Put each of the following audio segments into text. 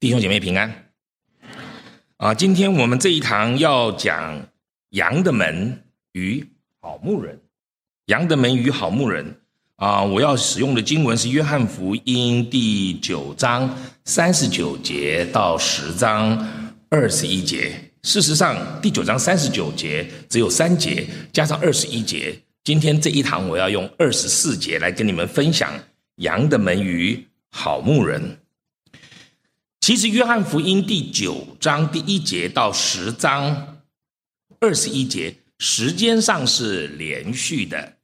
弟兄姐妹平安。啊，今天我们这一堂要讲羊的门与好牧人。羊的门与好牧人啊，我要使用的经文是约翰福音第九章三十九节到十章二十一节。事实上，第九章三十九节只有三节，加上二十一节。今天这一堂我要用二十四节来跟你们分享羊的门与好牧人。其实，约翰福音第九章第一节到十章二十一节，时间上是连续的。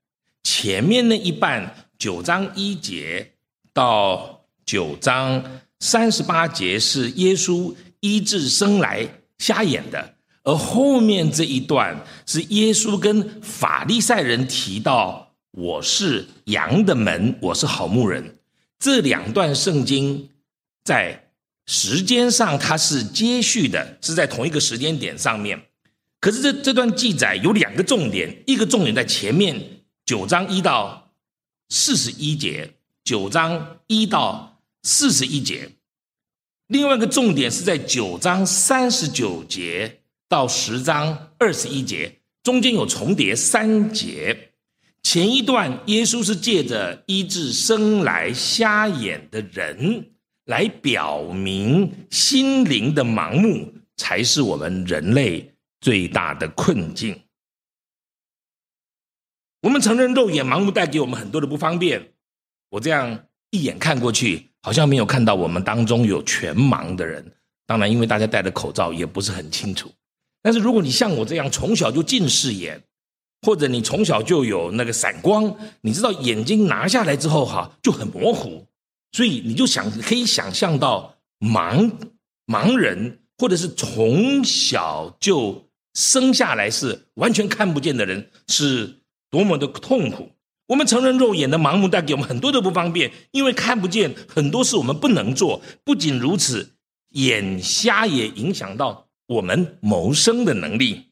前面那一半，九章一节到九章三十八节，是耶稣医治生来瞎眼的；而后面这一段，是耶稣跟法利赛人提到：“我是羊的门，我是好牧人。”这两段圣经在。时间上它是接续的，是在同一个时间点上面。可是这这段记载有两个重点，一个重点在前面九章一到四十一节，九章一到四十一节；另外一个重点是在九章三十九节到十章二十一节，中间有重叠三节。前一段耶稣是借着医治生来瞎眼的人。来表明心灵的盲目才是我们人类最大的困境。我们承认肉眼盲目带给我们很多的不方便。我这样一眼看过去，好像没有看到我们当中有全盲的人。当然，因为大家戴着口罩，也不是很清楚。但是如果你像我这样从小就近视眼，或者你从小就有那个散光，你知道眼睛拿下来之后哈就很模糊。所以你就想可以想象到盲盲人，或者是从小就生下来是完全看不见的人，是多么的痛苦。我们承认肉眼的盲目带给我们很多的不方便，因为看不见很多事我们不能做。不仅如此，眼瞎也影响到我们谋生的能力。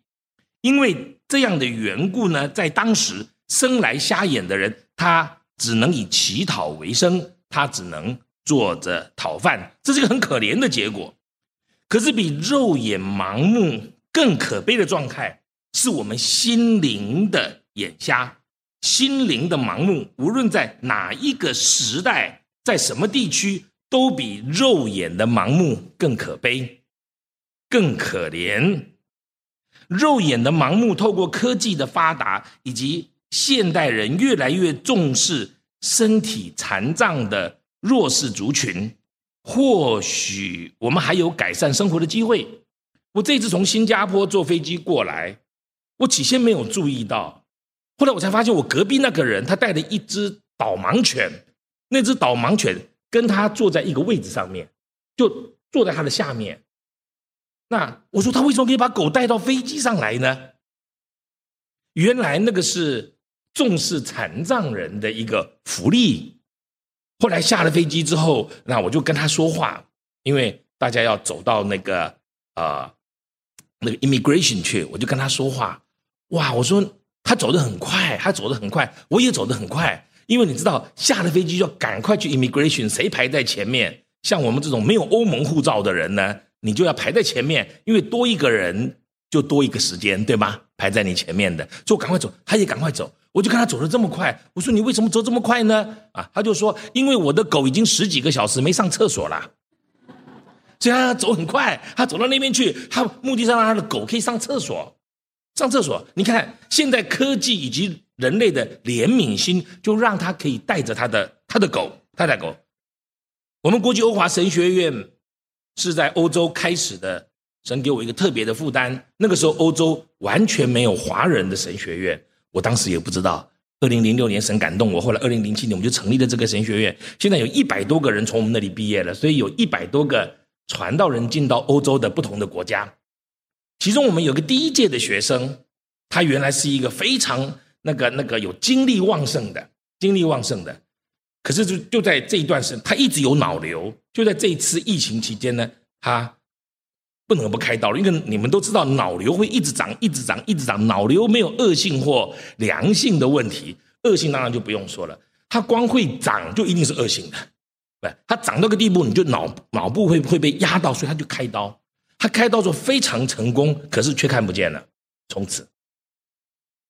因为这样的缘故呢，在当时生来瞎眼的人，他只能以乞讨为生。他只能坐着讨饭，这是一个很可怜的结果。可是比肉眼盲目更可悲的状态，是我们心灵的眼瞎、心灵的盲目。无论在哪一个时代，在什么地区，都比肉眼的盲目更可悲、更可怜。肉眼的盲目，透过科技的发达，以及现代人越来越重视。身体残障的弱势族群，或许我们还有改善生活的机会。我这次从新加坡坐飞机过来，我起先没有注意到，后来我才发现，我隔壁那个人他带了一只导盲犬，那只导盲犬跟他坐在一个位置上面，就坐在他的下面。那我说他为什么可以把狗带到飞机上来呢？原来那个是。重视残障人的一个福利。后来下了飞机之后，那我就跟他说话，因为大家要走到那个呃那个 immigration 去，我就跟他说话。哇，我说他走得很快，他走得很快，我也走得很快。因为你知道，下了飞机就要赶快去 immigration，谁排在前面？像我们这种没有欧盟护照的人呢，你就要排在前面，因为多一个人就多一个时间，对吗？排在你前面的，就赶快走，他也赶快走。我就看他走的这么快，我说你为什么走这么快呢？啊，他就说因为我的狗已经十几个小时没上厕所了，所以他走很快。他走到那边去，他目的是让他的狗可以上厕所，上厕所。你看现在科技以及人类的怜悯心，就让他可以带着他的他的狗，他的狗。我们国际欧华神学院是在欧洲开始的，神给我一个特别的负担。那个时候欧洲完全没有华人的神学院。我当时也不知道，二零零六年神感动我，后来二零零七年我们就成立了这个神学院。现在有一百多个人从我们那里毕业了，所以有一百多个传道人进到欧洲的不同的国家。其中我们有个第一届的学生，他原来是一个非常那个那个有精力旺盛的，精力旺盛的。可是就就在这一段时，他一直有脑瘤。就在这一次疫情期间呢，他。不能不开刀了，因为你们都知道脑瘤会一直长、一直长、一直长。脑瘤没有恶性或良性的问题，恶性当然就不用说了。它光会长就一定是恶性的，对。它长到个地步，你就脑脑部会会被压到，所以他就开刀。他开刀之后非常成功，可是却看不见了，从此，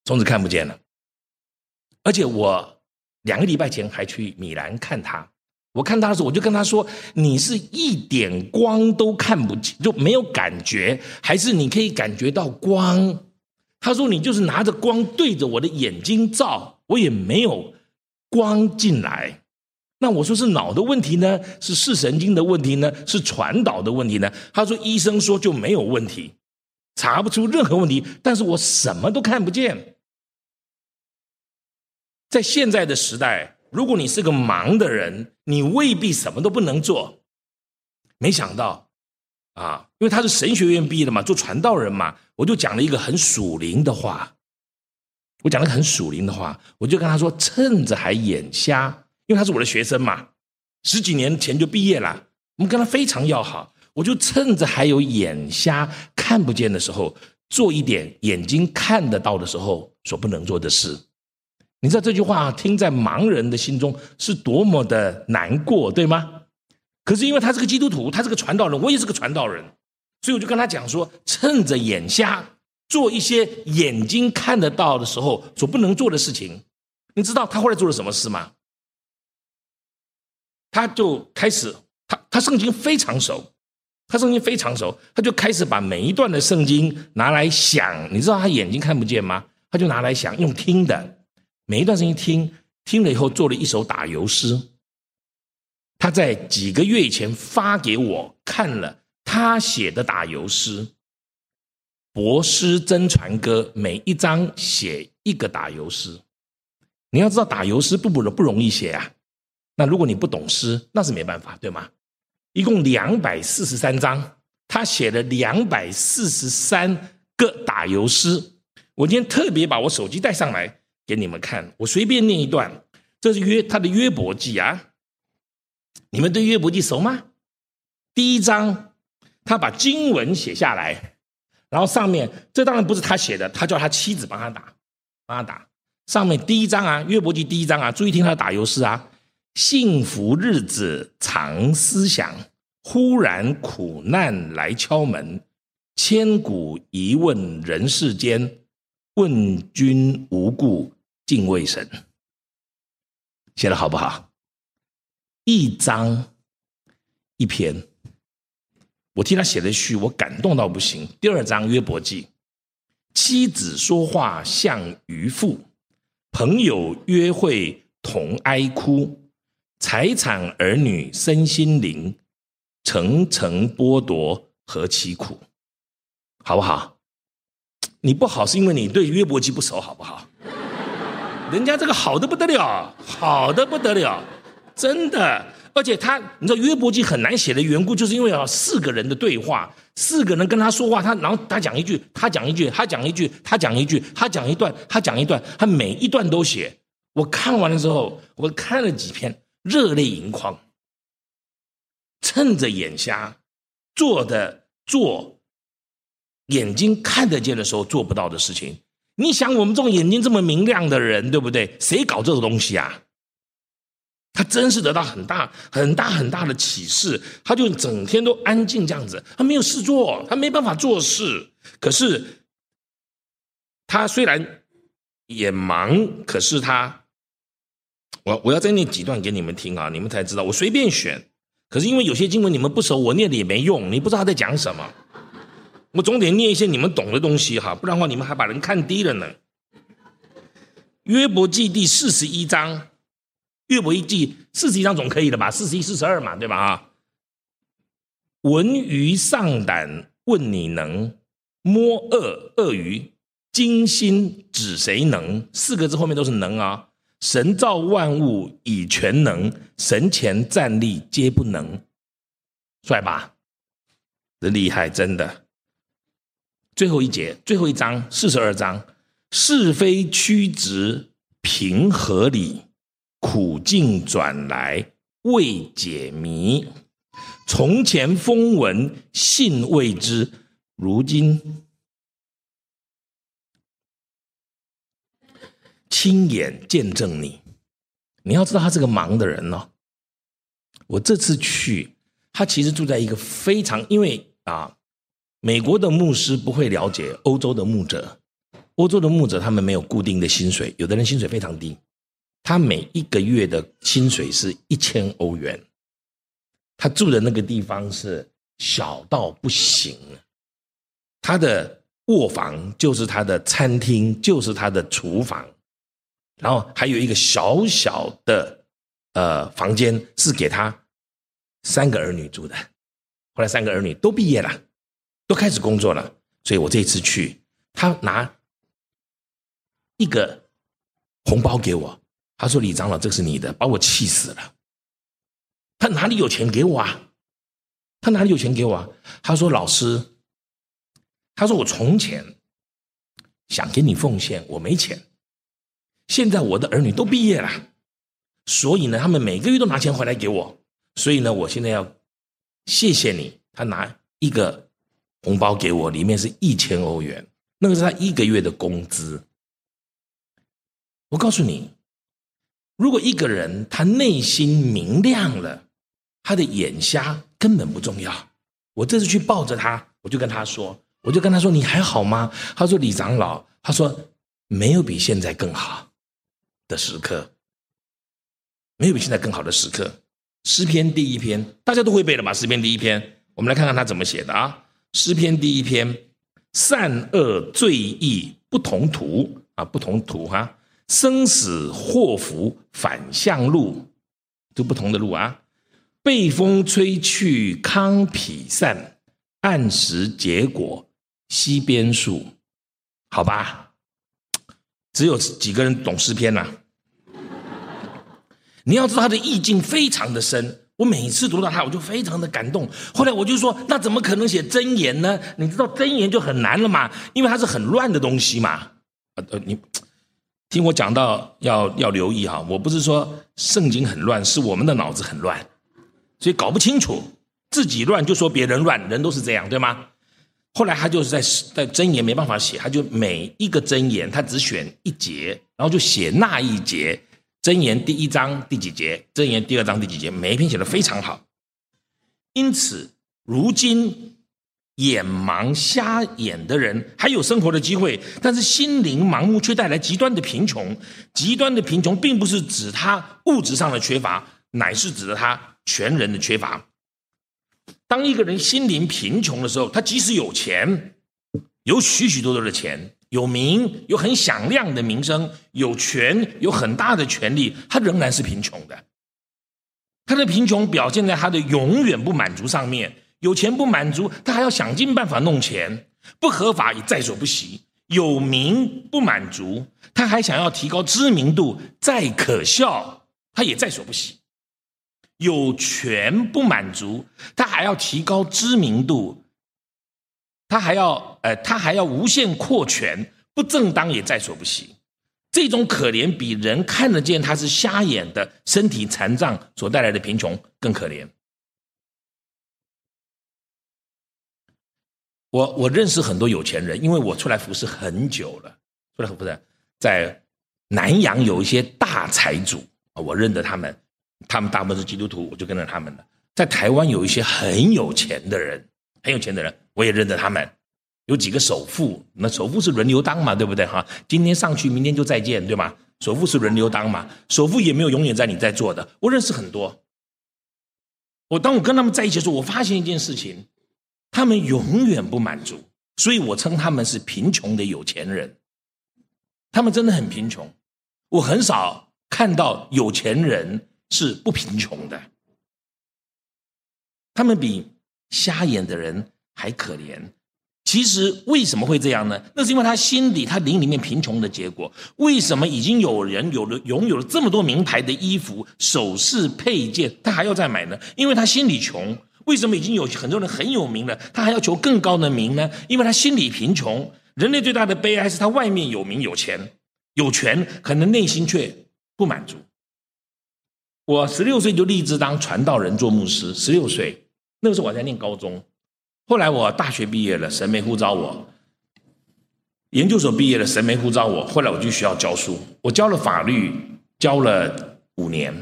从此看不见了。而且我两个礼拜前还去米兰看他，我看他的时候，我就跟他说：“你是一点光都看不见，就没有感觉，还是你可以感觉到光？”他说：“你就是拿着光对着我的眼睛照，我也没有光进来。”那我说是脑的问题呢？是视神经的问题呢？是传导的问题呢？他说：“医生说就没有问题，查不出任何问题，但是我什么都看不见。”在现在的时代，如果你是个盲的人，你未必什么都不能做。没想到，啊，因为他是神学院毕业的嘛，做传道人嘛，我就讲了一个很属灵的话。我讲了个很属灵的话，我就跟他说：“趁着还眼瞎，因为他是我的学生嘛，十几年前就毕业了，我们跟他非常要好。我就趁着还有眼瞎看不见的时候，做一点眼睛看得到的时候所不能做的事。”你知道这句话听在盲人的心中是多么的难过，对吗？可是因为他是个基督徒，他是个传道人，我也是个传道人，所以我就跟他讲说：趁着眼瞎，做一些眼睛看得到的时候所不能做的事情。你知道他后来做了什么事吗？他就开始，他他圣经非常熟，他圣经非常熟，他就开始把每一段的圣经拿来想。你知道他眼睛看不见吗？他就拿来想，用听的。每一段声音听听了以后，做了一首打油诗。他在几个月以前发给我看了他写的打油诗，博诗真传歌，每一章写一个打油诗。你要知道打油诗不不不容易写啊。那如果你不懂诗，那是没办法，对吗？一共两百四十三章，他写了两百四十三个打油诗。我今天特别把我手机带上来。给你们看，我随便念一段，这是约他的约伯记啊。你们对约伯记熟吗？第一章，他把经文写下来，然后上面这当然不是他写的，他叫他妻子帮他打，帮他打。上面第一章啊，约伯记第一章啊，注意听他打油诗啊。幸福日子常思想，忽然苦难来敲门，千古疑问人世间，问君无故。敬畏神，写的好不好？一章一篇，我替他写的序，我感动到不行。第二章约伯记，妻子说话像渔夫，朋友约会同哀哭，财产儿女身心灵，层层剥夺何其苦，好不好？你不好是因为你对约伯记不熟，好不好？人家这个好的不得了，好的不得了，真的。而且他，你知道约伯记很难写的缘故，就是因为啊，四个人的对话，四个人跟他说话，他然后他讲一句，他讲一句，他讲一句，他讲一句，他讲一段，他讲一段，他每一段都写。我看完了之后，我看了几篇，热泪盈眶。趁着眼瞎，做的做，眼睛看得见的时候做不到的事情。你想我们这种眼睛这么明亮的人，对不对？谁搞这种东西啊？他真是得到很大、很大、很大的启示。他就整天都安静这样子，他没有事做，他没办法做事。可是他虽然也忙，可是他，我我要再念几段给你们听啊，你们才知道。我随便选，可是因为有些经文你们不熟，我念的也没用，你不知道他在讲什么。我总得念一些你们懂的东西哈，不然的话你们还把人看低了呢。约伯记第四十一章，约伯一记四十一章总可以了吧？四十一、四十二嘛，对吧？啊，文鱼上胆问你能摸鳄鳄鱼精心指谁能？四个字后面都是能啊。神造万物以全能，神前站立皆不能，帅吧？这厉害，真的。最后一节，最后一章，四十二章，是非曲直平合理，苦尽转来未解谜。从前风闻信未知，如今亲眼见证你。你要知道，他是个忙的人哦。我这次去，他其实住在一个非常，因为啊，美国的牧师不会了解欧洲的牧者，欧洲的牧者他们没有固定的薪水，有的人薪水非常低，他每一个月的薪水是一千欧元，他住的那个地方是小到不行，他的卧房就是他的餐厅，就是他的厨房。然后还有一个小小的呃房间是给他三个儿女住的，后来三个儿女都毕业了，都开始工作了，所以我这次去，他拿一个红包给我，他说：“李长老，这是你的。”把我气死了。他哪里有钱给我啊？他哪里有钱给我啊？他说：“老师，他说我从前想给你奉献，我没钱。”现在我的儿女都毕业了，所以呢，他们每个月都拿钱回来给我。所以呢，我现在要谢谢你。他拿一个红包给我，里面是一千欧元，那个是他一个月的工资。我告诉你，如果一个人他内心明亮了，他的眼瞎根本不重要。我这次去抱着他，我就跟他说，我就跟他说：“你还好吗？”他说：“李长老，他说没有比现在更好。”的时刻，没有比现在更好的时刻。诗篇第一篇，大家都会背了吧？诗篇第一篇，我们来看看他怎么写的啊？诗篇第一篇，善恶罪义不同途啊，不同途哈，生死祸福反向路，就不同的路啊。被风吹去糠秕散，按时结果西边树，好吧？只有几个人懂诗篇呐？你要知道他的意境非常的深，我每次读到他，我就非常的感动。后来我就说，那怎么可能写真言呢？你知道真言就很难了嘛，因为它是很乱的东西嘛。呃呃，你听我讲到要要留意哈，我不是说圣经很乱，是我们的脑子很乱，所以搞不清楚，自己乱就说别人乱，人都是这样，对吗？后来他就是在在真言没办法写，他就每一个真言他只选一节，然后就写那一节真言第一章第几节，真言第二章第几节，每一篇写的非常好。因此，如今眼盲瞎眼的人还有生活的机会，但是心灵盲目却带来极端的贫穷。极端的贫穷并不是指他物质上的缺乏，乃是指的他全人的缺乏。当一个人心灵贫穷的时候，他即使有钱，有许许多多的钱，有名，有很响亮的名声，有权，有很大的权利，他仍然是贫穷的。他的贫穷表现在他的永远不满足上面。有钱不满足，他还要想尽办法弄钱，不合法也在所不惜。有名不满足，他还想要提高知名度，再可笑，他也在所不惜。有权不满足，他还要提高知名度，他还要，呃，他还要无限扩权，不正当也在所不惜。这种可怜比人看得见他是瞎眼的身体残障所带来的贫穷更可怜。我我认识很多有钱人，因为我出来服侍很久了，出来服侍在南洋有一些大财主，我认得他们。他们大部分是基督徒，我就跟着他们了。在台湾有一些很有钱的人，很有钱的人，我也认得他们。有几个首富，那首富是轮流当嘛，对不对哈？今天上去，明天就再见，对吗？首富是轮流当嘛，首富也没有永远在你在做的。我认识很多。我当我跟他们在一起的时候，我发现一件事情，他们永远不满足，所以我称他们是贫穷的有钱人。他们真的很贫穷，我很少看到有钱人。是不贫穷的，他们比瞎眼的人还可怜。其实为什么会这样呢？那是因为他心里、他灵里面贫穷的结果。为什么已经有人有了拥有了这么多名牌的衣服、首饰、配件，他还要再买呢？因为他心里穷。为什么已经有很多人很有名了，他还要求更高的名呢？因为他心里贫穷。人类最大的悲哀是他外面有名有钱有权，可能内心却不满足。我十六岁就立志当传道人做牧师，十六岁那个时候我在念高中，后来我大学毕业了，神没呼召我；研究所毕业了，神没呼召我。后来我就需要教书，我教了法律，教了五年，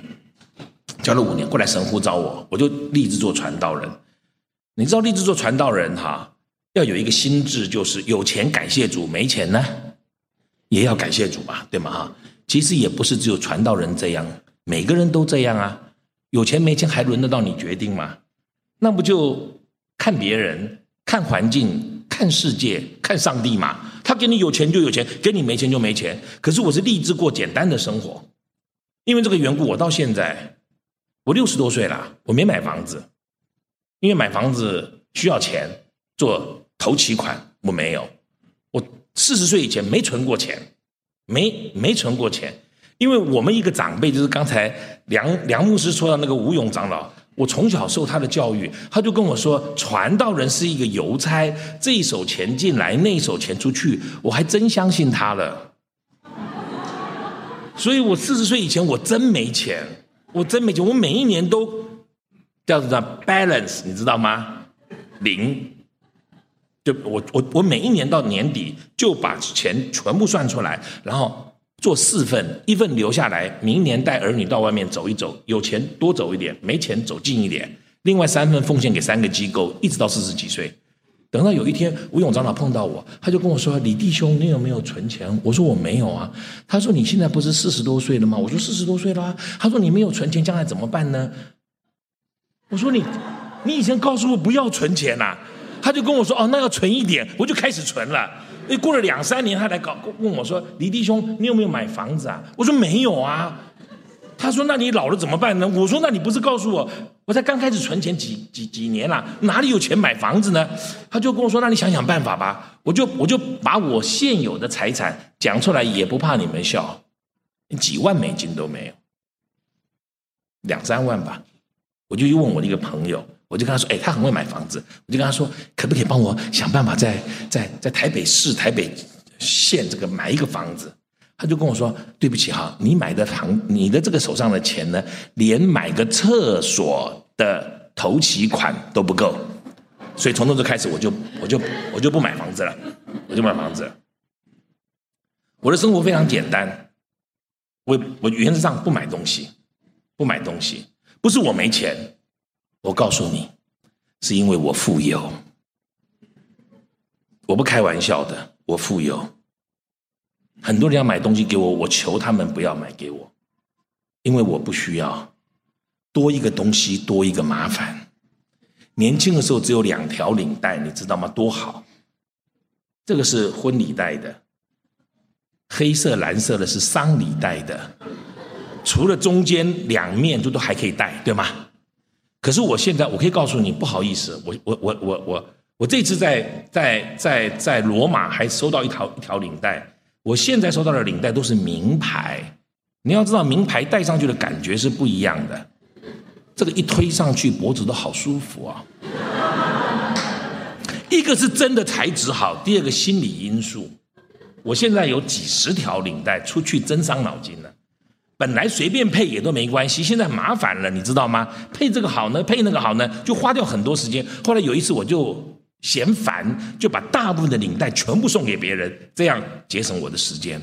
教了五年，后来神呼召我，我就立志做传道人。你知道立志做传道人哈，要有一个心智，就是有钱感谢主，没钱呢也要感谢主吧，对吗？哈，其实也不是只有传道人这样，每个人都这样啊。有钱没钱还轮得到你决定吗？那不就看别人、看环境、看世界、看上帝嘛？他给你有钱就有钱，给你没钱就没钱。可是我是立志过简单的生活，因为这个缘故，我到现在我六十多岁了，我没买房子，因为买房子需要钱做头期款，我没有。我四十岁以前没存过钱，没没存过钱。因为我们一个长辈，就是刚才梁梁牧师说的那个吴勇长老，我从小受他的教育，他就跟我说，传道人是一个邮差，这一手钱进来，那一手钱出去，我还真相信他了。所以我四十岁以前，我真没钱，我真没钱，我每一年都叫做 balance，你知道吗？零，就我我我每一年到年底就把钱全部算出来，然后。做四份，一份留下来，明年带儿女到外面走一走，有钱多走一点，没钱走近一点。另外三份奉献给三个机构，一直到四十几岁。等到有一天吴永长老碰到我，他就跟我说：“李弟兄，你有没有存钱？”我说：“我没有啊。”他说：“你现在不是四十多岁了吗？”我说：“四十多岁了。”他说：“你没有存钱，将来怎么办呢？”我说：“你，你以前告诉我不要存钱呐。”他就跟我说：“哦，那要存一点。”我就开始存了。哎，过了两三年，他来搞问我说：“李弟兄，你有没有买房子啊？”我说：“没有啊。”他说：“那你老了怎么办呢？”我说：“那你不是告诉我，我才刚开始存钱几几几年了，哪里有钱买房子呢？”他就跟我说：“那你想想办法吧。”我就我就把我现有的财产讲出来，也不怕你们笑，几万美金都没有，两三万吧。我就去问我的一个朋友。我就跟他说：“哎，他很会买房子。”我就跟他说：“可不可以帮我想办法，在在在台北市、台北县这个买一个房子？”他就跟我说：“对不起哈，你买的房，你的这个手上的钱呢，连买个厕所的头期款都不够。”所以从那时候开始，我就我就我就不买房子了，我就买房子。我的生活非常简单，我我原则上不买东西，不买东西，不是我没钱。我告诉你，是因为我富有，我不开玩笑的，我富有。很多人要买东西给我，我求他们不要买给我，因为我不需要多一个东西，多一个麻烦。年轻的时候只有两条领带，你知道吗？多好！这个是婚礼带的，黑色、蓝色的是丧礼带的，除了中间两面都都还可以戴，对吗？可是我现在，我可以告诉你，不好意思，我我我我我我这次在在在在罗马还收到一条一条领带，我现在收到的领带都是名牌。你要知道，名牌戴上去的感觉是不一样的，这个一推上去，脖子都好舒服啊。一个是真的材质好，第二个心理因素。我现在有几十条领带，出去真伤脑筋了。本来随便配也都没关系，现在麻烦了，你知道吗？配这个好呢，配那个好呢，就花掉很多时间。后来有一次我就嫌烦，就把大部分的领带全部送给别人，这样节省我的时间。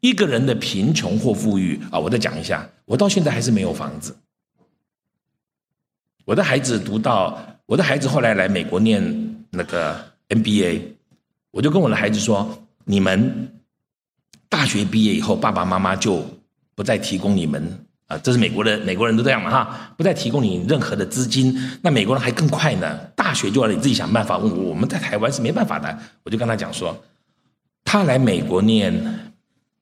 一个人的贫穷或富裕啊，我再讲一下，我到现在还是没有房子。我的孩子读到，我的孩子后来来美国念那个 MBA，我就跟我的孩子说：你们大学毕业以后，爸爸妈妈就。不再提供你们啊，这是美国的美国人都这样嘛哈，不再提供你任何的资金。那美国人还更快呢，大学就要你自己想办法。我我们在台湾是没办法的，我就跟他讲说，他来美国念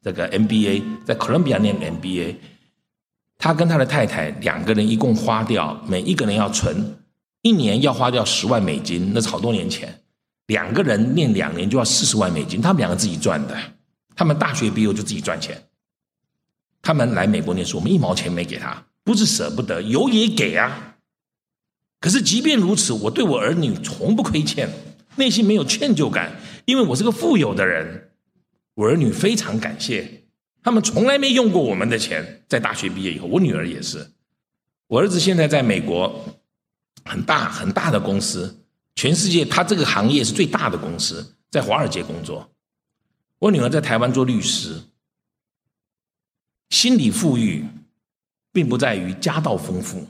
这个 MBA，在哥伦比亚念 MBA，他跟他的太太两个人一共花掉，每一个人要存一年要花掉十万美金，那是好多年前，两个人念两年就要四十万美金，他们两个自己赚的，他们大学毕业就自己赚钱。他们来美国念书，我们一毛钱没给他，不是舍不得，有也给啊。可是即便如此，我对我儿女从不亏欠，内心没有歉疚感，因为我是个富有的人，我儿女非常感谢，他们从来没用过我们的钱。在大学毕业以后，我女儿也是，我儿子现在在美国很大很大的公司，全世界他这个行业是最大的公司，在华尔街工作。我女儿在台湾做律师。心理富裕，并不在于家道丰富。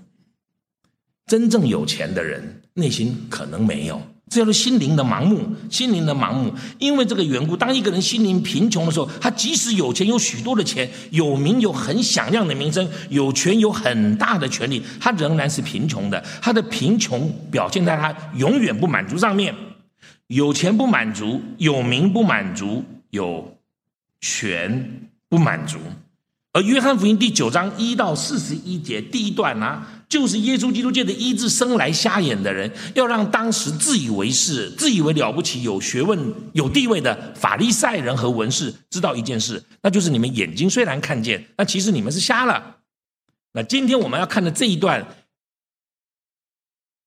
真正有钱的人，内心可能没有。这叫做心灵的盲目，心灵的盲目。因为这个缘故，当一个人心灵贫穷的时候，他即使有钱，有许多的钱，有名，有很响亮的名声，有权，有很大的权利，他仍然是贫穷的。他的贫穷表现在他永远不满足上面。有钱不满足，有名不满足，有权不满足。而约翰福音第九章一到四十一节第一段呢？就是耶稣基督借的医治生来瞎眼的人，要让当时自以为是、自以为了不起、有学问、有地位的法利赛人和文士知道一件事，那就是你们眼睛虽然看见，那其实你们是瞎了。那今天我们要看的这一段，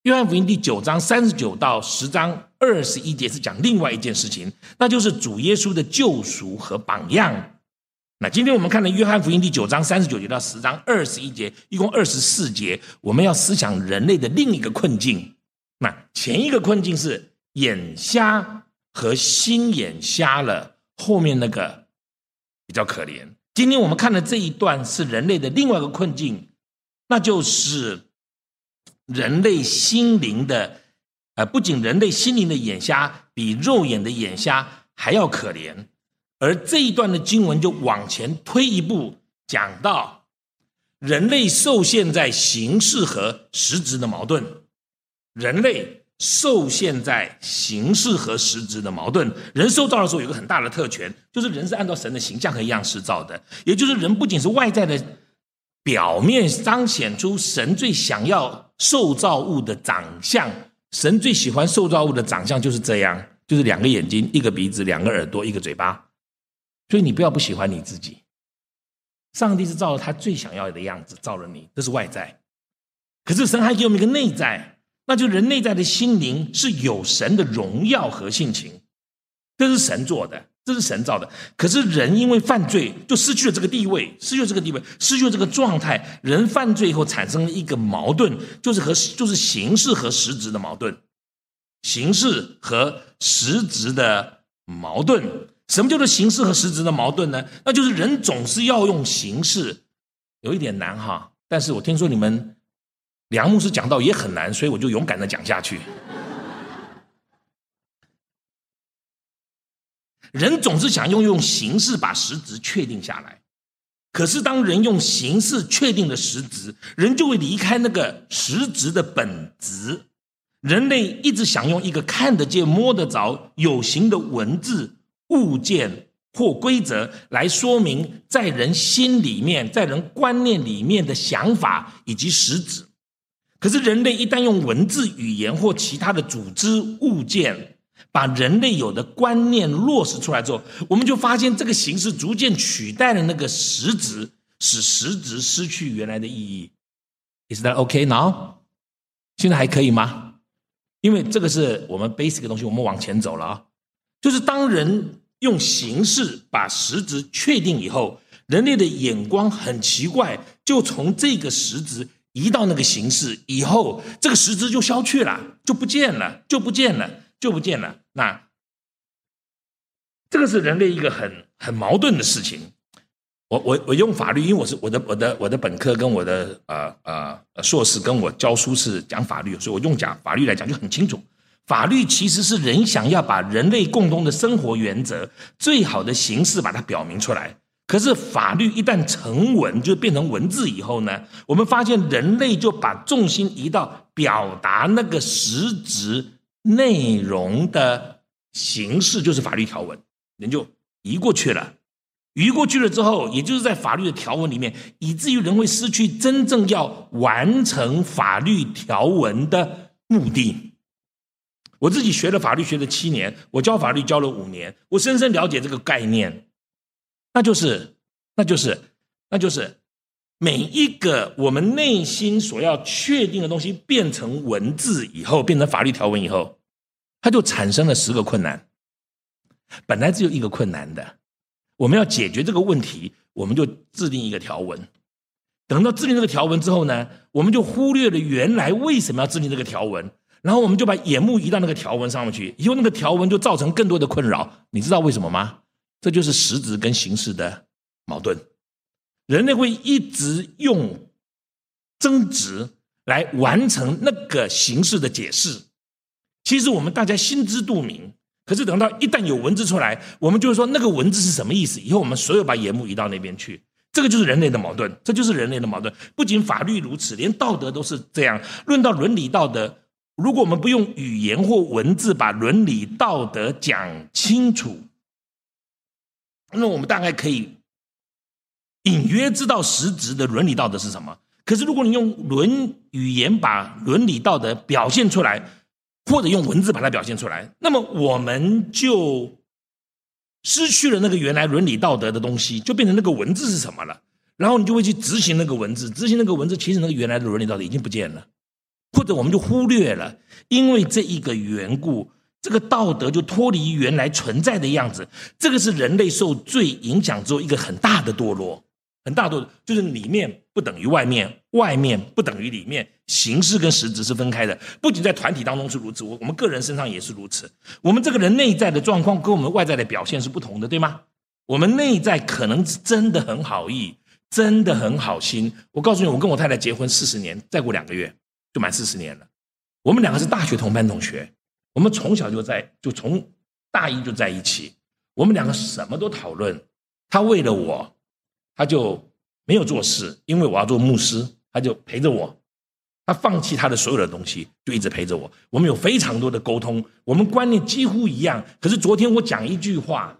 约翰福音第九章三十九到十章二十一节是讲另外一件事情，那就是主耶稣的救赎和榜样。那今天我们看的约翰福音第九章三十九节到十章二十一节，一共二十四节，我们要思想人类的另一个困境。那前一个困境是眼瞎和心眼瞎了，后面那个比较可怜。今天我们看的这一段是人类的另外一个困境，那就是人类心灵的，呃，不仅人类心灵的眼瞎比肉眼的眼瞎还要可怜。而这一段的经文就往前推一步，讲到人类受限在形式和实质的矛盾。人类受限在形式和实质的矛盾。人受造的时候有个很大的特权，就是人是按照神的形象和样式造的，也就是人不仅是外在的表面彰显出神最想要受造物的长相，神最喜欢受造物的长相就是这样，就是两个眼睛、一个鼻子、两个耳朵、一个嘴巴。所以你不要不喜欢你自己，上帝是照着他最想要的样子造了你，这是外在。可是神还给我们一个内在，那就人内在的心灵是有神的荣耀和性情，这是神做的，这是神造的。可是人因为犯罪，就失去了这个地位，失去了这个地位，失去了这个状态。人犯罪以后产生了一个矛盾，就是和就是形式和实质的矛盾，形式和实质的矛盾。什么叫做形式和实质的矛盾呢？那就是人总是要用形式，有一点难哈。但是我听说你们梁牧师讲到也很难，所以我就勇敢的讲下去。人总是想用用形式把实质确定下来，可是当人用形式确定了实质，人就会离开那个实质的本质。人类一直想用一个看得见、摸得着、有形的文字。物件或规则来说明在人心里面、在人观念里面的想法以及实质。可是，人类一旦用文字、语言或其他的组织物件，把人类有的观念落实出来之后，我们就发现这个形式逐渐取代了那个实质，使实质失去原来的意义。Is that OK now？现在还可以吗？因为这个是我们 basic 的东西，我们往前走了啊。就是当人。用形式把实质确定以后，人类的眼光很奇怪，就从这个实质移到那个形式以后，这个实质就消去了，就不见了，就不见了，就不见了。那这个是人类一个很很矛盾的事情。我我我用法律，因为我是我的我的我的本科跟我的呃呃硕士跟我教书是讲法律，所以我用讲法律来讲就很清楚。法律其实是人想要把人类共同的生活原则最好的形式把它表明出来。可是法律一旦成文，就变成文字以后呢，我们发现人类就把重心移到表达那个实质内容的形式，就是法律条文，人就移过去了。移过去了之后，也就是在法律的条文里面，以至于人会失去真正要完成法律条文的目的。我自己学了法律学了七年，我教法律教了五年，我深深了解这个概念，那就是，那就是，那就是每一个我们内心所要确定的东西变成文字以后，变成法律条文以后，它就产生了十个困难。本来只有一个困难的，我们要解决这个问题，我们就制定一个条文。等到制定这个条文之后呢，我们就忽略了原来为什么要制定这个条文。然后我们就把眼目移到那个条文上面去，以后那个条文就造成更多的困扰。你知道为什么吗？这就是实质跟形式的矛盾。人类会一直用争执来完成那个形式的解释。其实我们大家心知肚明，可是等到一旦有文字出来，我们就是说那个文字是什么意思。以后我们所有把眼目移到那边去，这个就是人类的矛盾，这就是人类的矛盾。不仅法律如此，连道德都是这样。论到伦理道德，如果我们不用语言或文字把伦理道德讲清楚，那我们大概可以隐约知道实质的伦理道德是什么。可是如果你用伦语言把伦理道德表现出来，或者用文字把它表现出来，那么我们就失去了那个原来伦理道德的东西，就变成那个文字是什么了。然后你就会去执行那个文字，执行那个文字，其实那个原来的伦理道德已经不见了，或者我们就忽略了，因为这一个缘故，这个道德就脱离原来存在的样子。这个是人类受罪影响之后一个很大的堕落。很大堕落就是里面不等于外面，外面不等于里面，形式跟实质是分开的。不仅在团体当中是如此，我我们个人身上也是如此。我们这个人内在的状况跟我们外在的表现是不同的，对吗？我们内在可能真的很好意，真的很好心。我告诉你，我跟我太太结婚四十年，再过两个月就满四十年了。我们两个是大学同班同学，我们从小就在，就从大一就在一起。我们两个什么都讨论，他为了我。他就没有做事，因为我要做牧师，他就陪着我。他放弃他的所有的东西，就一直陪着我。我们有非常多的沟通，我们观念几乎一样。可是昨天我讲一句话，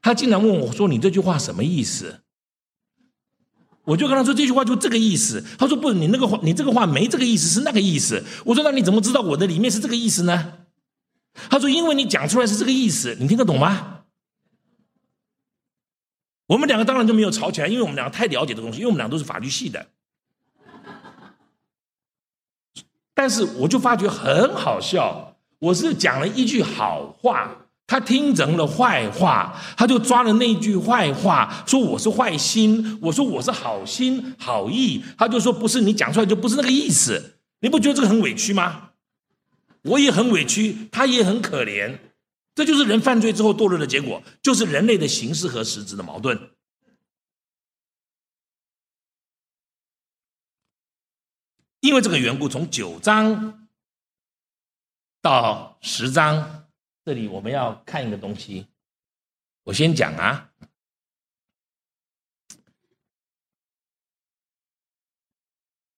他竟然问我说：“你这句话什么意思？”我就跟他说：“这句话就这个意思。”他说：“不，你那个话，你这个话没这个意思，是那个意思。”我说：“那你怎么知道我的里面是这个意思呢？”他说：“因为你讲出来是这个意思，你听得懂吗？”我们两个当然就没有吵起来，因为我们两个太了解这东西，因为我们俩都是法律系的。但是我就发觉很好笑，我是讲了一句好话，他听成了坏话，他就抓了那句坏话，说我是坏心，我说我是好心好意，他就说不是，你讲出来就不是那个意思，你不觉得这个很委屈吗？我也很委屈，他也很可怜。这就是人犯罪之后堕落的结果，就是人类的形式和实质的矛盾。因为这个缘故，从九章到十章，这里我们要看一个东西。我先讲啊。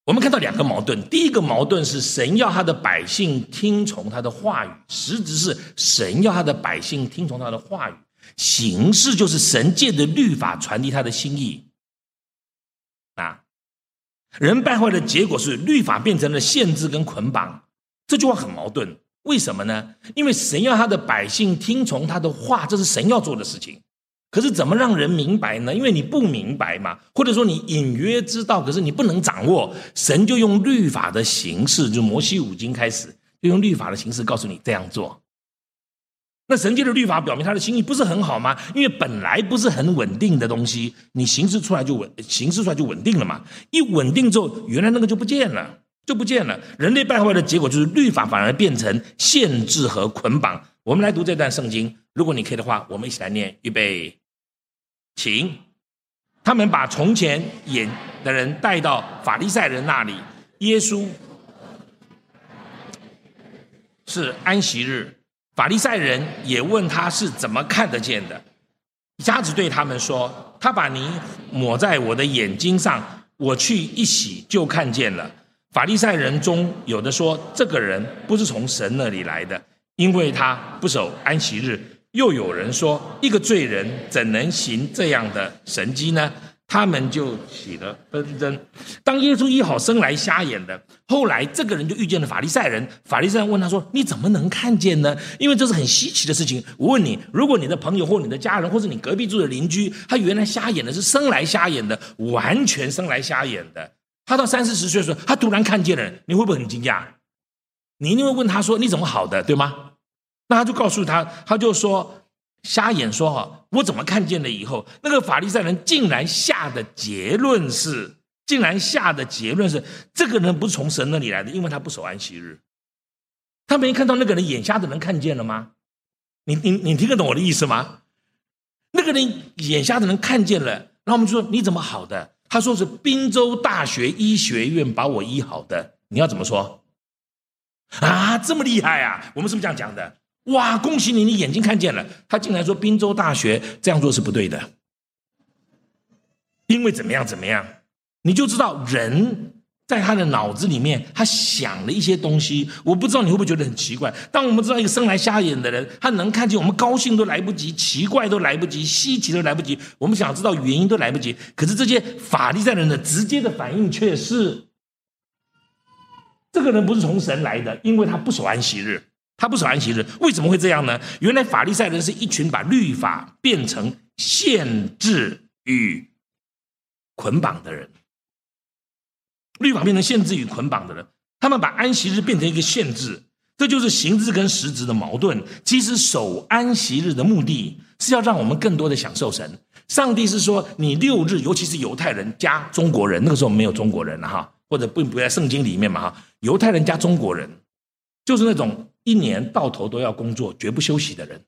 我们看到两个矛盾，第一个矛盾是神要他的百姓听从他的话语，实质是神要他的百姓听从他的话语，形式就是神借的律法传递他的心意。啊，人败坏的结果是律法变成了限制跟捆绑，这句话很矛盾，为什么呢？因为神要他的百姓听从他的话，这是神要做的事情。可是怎么让人明白呢？因为你不明白嘛，或者说你隐约知道，可是你不能掌握。神就用律法的形式，就摩西五经开始，就用律法的形式告诉你这样做。那神界的律法表明他的心意不是很好吗？因为本来不是很稳定的东西，你形式出来就稳，形式出来就稳定了嘛。一稳定之后，原来那个就不见了，就不见了。人类败坏的结果就是律法反而变成限制和捆绑。我们来读这段圣经，如果你可以的话，我们一起来念，预备。请他们把从前演的人带到法利赛人那里。耶稣是安息日，法利赛人也问他是怎么看得见的。瞎子对他们说：“他把泥抹在我的眼睛上，我去一洗就看见了。”法利赛人中有的说：“这个人不是从神那里来的，因为他不守安息日。”又有人说，一个罪人怎能行这样的神迹呢？他们就起了纷争。当耶稣医好生来瞎眼的，后来这个人就遇见了法利赛人。法利赛人问他说：“你怎么能看见呢？因为这是很稀奇的事情。我问你，如果你的朋友或你的家人，或是你隔壁住的邻居，他原来瞎眼的是生来瞎眼的，完全生来瞎眼的，他到三四十岁的时候，他突然看见了，你会不会很惊讶？你一定会问他说：你怎么好的，对吗？”那他就告诉他，他就说瞎眼说哈，我怎么看见了以后，那个法利赛人竟然下的结论是，竟然下的结论是，这个人不是从神那里来的，因为他不守安息日。他没看到那个人眼瞎的人看见了吗？你你你听得懂我的意思吗？那个人眼瞎的人看见了，然后我们就说你怎么好的？他说是滨州大学医学院把我医好的，你要怎么说？啊，这么厉害啊！我们是不是这样讲的？哇，恭喜你，你眼睛看见了。他竟然说滨州大学这样做是不对的，因为怎么样怎么样，你就知道人在他的脑子里面，他想了一些东西。我不知道你会不会觉得很奇怪。当我们知道一个生来瞎眼的人，他能看见，我们高兴都来不及，奇怪都来不及，稀奇都来不及，我们想知道原因都来不及。可是这些法利赛人的直接的反应却是。这个人不是从神来的，因为他不守安息日，他不守安息日，为什么会这样呢？原来法利赛人是一群把律法变成限制与捆绑的人，律法变成限制与捆绑的人，他们把安息日变成一个限制，这就是形制跟实质的矛盾。其实守安息日的目的是要让我们更多的享受神。上帝是说，你六日，尤其是犹太人加中国人，那个时候没有中国人了哈。或者并不在圣经里面嘛哈，犹太人加中国人，就是那种一年到头都要工作、绝不休息的人。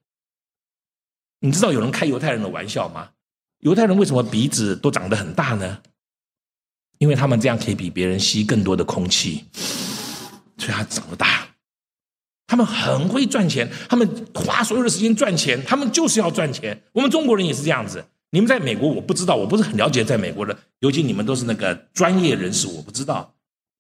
你知道有人开犹太人的玩笑吗？犹太人为什么鼻子都长得很大呢？因为他们这样可以比别人吸更多的空气，所以他长得大。他们很会赚钱，他们花所有的时间赚钱，他们就是要赚钱。我们中国人也是这样子。你们在美国，我不知道，我不是很了解在美国的，尤其你们都是那个专业人士，我不知道。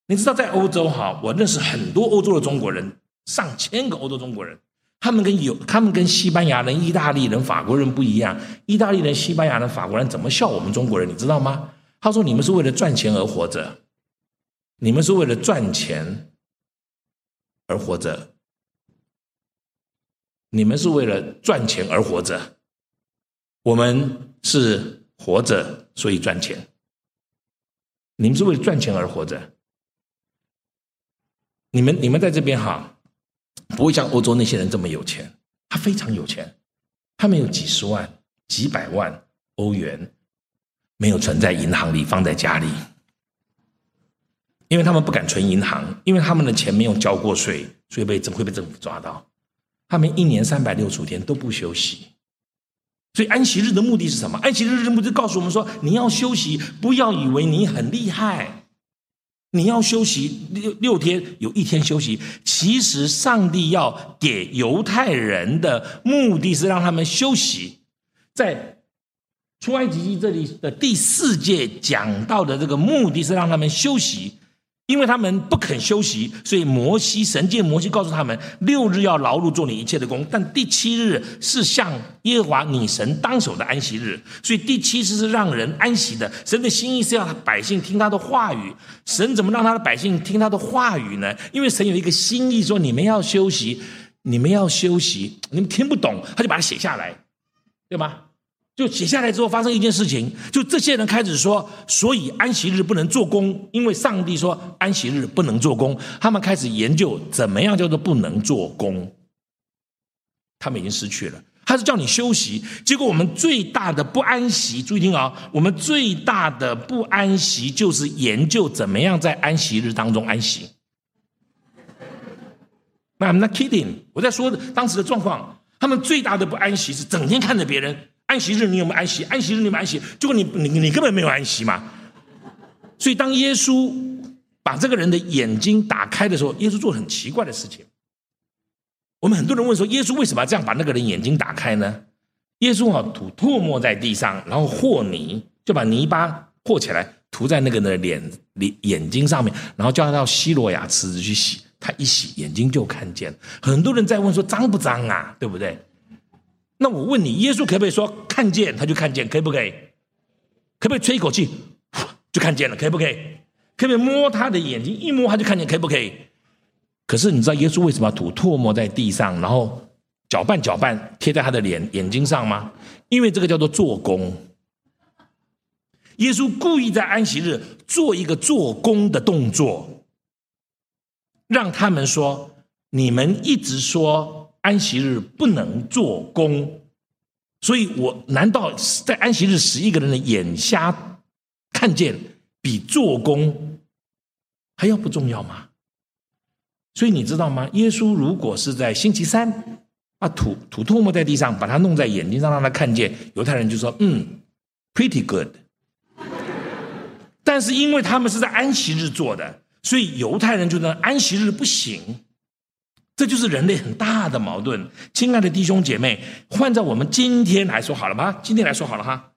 你知道在欧洲哈，我认识很多欧洲的中国人，上千个欧洲中国人，他们跟有他们跟西班牙人、意大利人、法国人不一样。意大利人、西班牙人、法国人怎么笑我们中国人？你知道吗？他说：“你们是为了赚钱而活着，你们是为了赚钱而活着，你们是为了赚钱而活着。”我们是活着，所以赚钱。你们是为了赚钱而活着。你们你们在这边哈，不会像欧洲那些人这么有钱。他非常有钱，他们有几十万、几百万欧元，没有存在银行里，放在家里，因为他们不敢存银行，因为他们的钱没有交过税，所以被政会被政府抓到。他们一年三百六十五天都不休息。所以安息日的目的是什么？安息日的目的告诉我们说：你要休息，不要以为你很厉害。你要休息六六天，有一天休息。其实上帝要给犹太人的目的是让他们休息。在出埃及记这里的第四届讲到的这个目的是让他们休息。因为他们不肯休息，所以摩西神借摩西告诉他们：六日要劳碌做你一切的工，但第七日是向耶和华你神当守的安息日。所以第七日是让人安息的。神的心意是要百姓听他的话语。神怎么让他的百姓听他的话语呢？因为神有一个心意，说你们要休息，你们要休息，你们听不懂，他就把它写下来，对吗？就写下来之后，发生一件事情，就这些人开始说，所以安息日不能做工，因为上帝说安息日不能做工。他们开始研究怎么样叫做不能做工。他们已经失去了，他是叫你休息。结果我们最大的不安息，注意听啊，我们最大的不安息就是研究怎么样在安息日当中安息。I'm not kidding，我在说当时的状况，他们最大的不安息是整天看着别人。安息日你有没有安息？安息日你有没有安息？结果你你你根本没有安息嘛！所以当耶稣把这个人的眼睛打开的时候，耶稣做很奇怪的事情。我们很多人问说，耶稣为什么要这样把那个人眼睛打开呢？耶稣啊，吐唾沫在地上，然后和泥，就把泥巴和起来涂在那个人的脸脸眼睛上面，然后叫他到希罗亚池子去洗。他一洗眼睛就看见。很多人在问说，脏不脏啊？对不对？那我问你，耶稣可不可以说看见他就看见，可以不可以？可不可以吹一口气就看见了，可以不可以？可不可以摸他的眼睛，一摸他就看见，可以不可以？可是你知道耶稣为什么要吐唾沫在地上，然后搅拌搅拌贴在他的脸眼睛上吗？因为这个叫做做工。耶稣故意在安息日做一个做工的动作，让他们说：你们一直说。安息日不能做工，所以我难道在安息日使一个人的眼瞎看见，比做工还要不重要吗？所以你知道吗？耶稣如果是在星期三啊吐吐唾沫在地上，把它弄在眼睛上让他看见，犹太人就说：“嗯，pretty good。”但是因为他们是在安息日做的，所以犹太人觉得安息日不行。这就是人类很大的矛盾。亲爱的弟兄姐妹，换在我们今天来说好了吗？今天来说好了哈，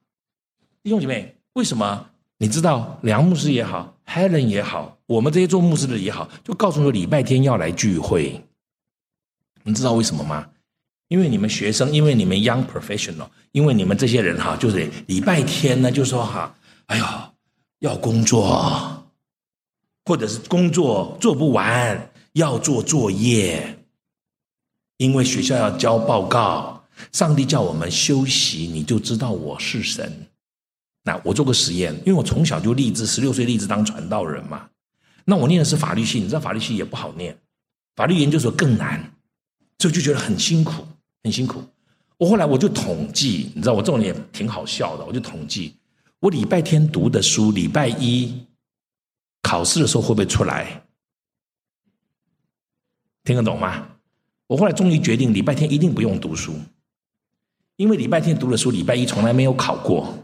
弟兄姐妹，为什么？你知道梁牧师也好，Helen 也好，我们这些做牧师的也好，就告诉说礼拜天要来聚会。你知道为什么吗？因为你们学生，因为你们 young professional，因为你们这些人哈，就是礼拜天呢，就说哈，哎呦，要工作，或者是工作做不完，要做作业，因为学校要交报告，上帝叫我们休息，你就知道我是神。那我做个实验，因为我从小就立志，十六岁立志当传道人嘛。那我念的是法律系，你知道法律系也不好念，法律研究所更难，所以就觉得很辛苦，很辛苦。我后来我就统计，你知道我这种也挺好笑的，我就统计我礼拜天读的书，礼拜一考试的时候会不会出来？听得懂吗？我后来终于决定，礼拜天一定不用读书，因为礼拜天读的书，礼拜一从来没有考过。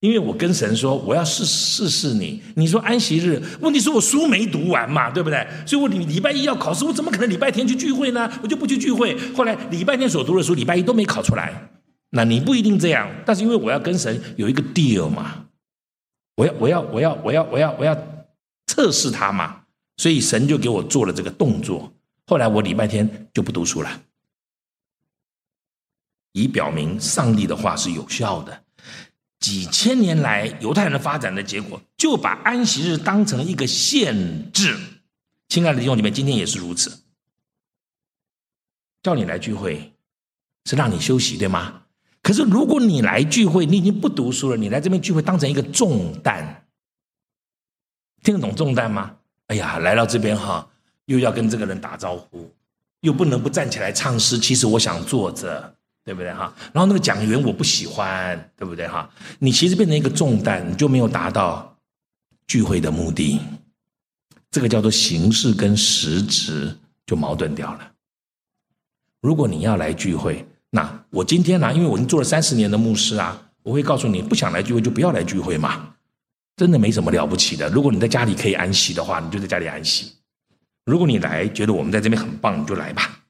因为我跟神说，我要试试试你。你说安息日，问题是我书没读完嘛，对不对？所以我礼礼拜一要考试，我怎么可能礼拜天去聚会呢？我就不去聚会。后来礼拜天所读的书，礼拜一都没考出来。那你不一定这样，但是因为我要跟神有一个 deal 嘛，我要我要我要我要我要我要测试他嘛，所以神就给我做了这个动作。后来我礼拜天就不读书了，以表明上帝的话是有效的。几千年来，犹太人的发展的结果，就把安息日当成一个限制。亲爱的弟兄姊妹，今天也是如此。叫你来聚会，是让你休息，对吗？可是如果你来聚会，你已经不读书了，你来这边聚会当成一个重担，听得懂重担吗？哎呀，来到这边哈，又要跟这个人打招呼，又不能不站起来唱诗。其实我想坐着。对不对哈？然后那个讲员我不喜欢，对不对哈？你其实变成一个重担，你就没有达到聚会的目的。这个叫做形式跟实质就矛盾掉了。如果你要来聚会，那我今天呢？因为我已经做了三十年的牧师啊，我会告诉你，不想来聚会就不要来聚会嘛。真的没什么了不起的。如果你在家里可以安息的话，你就在家里安息。如果你来觉得我们在这边很棒，你就来吧。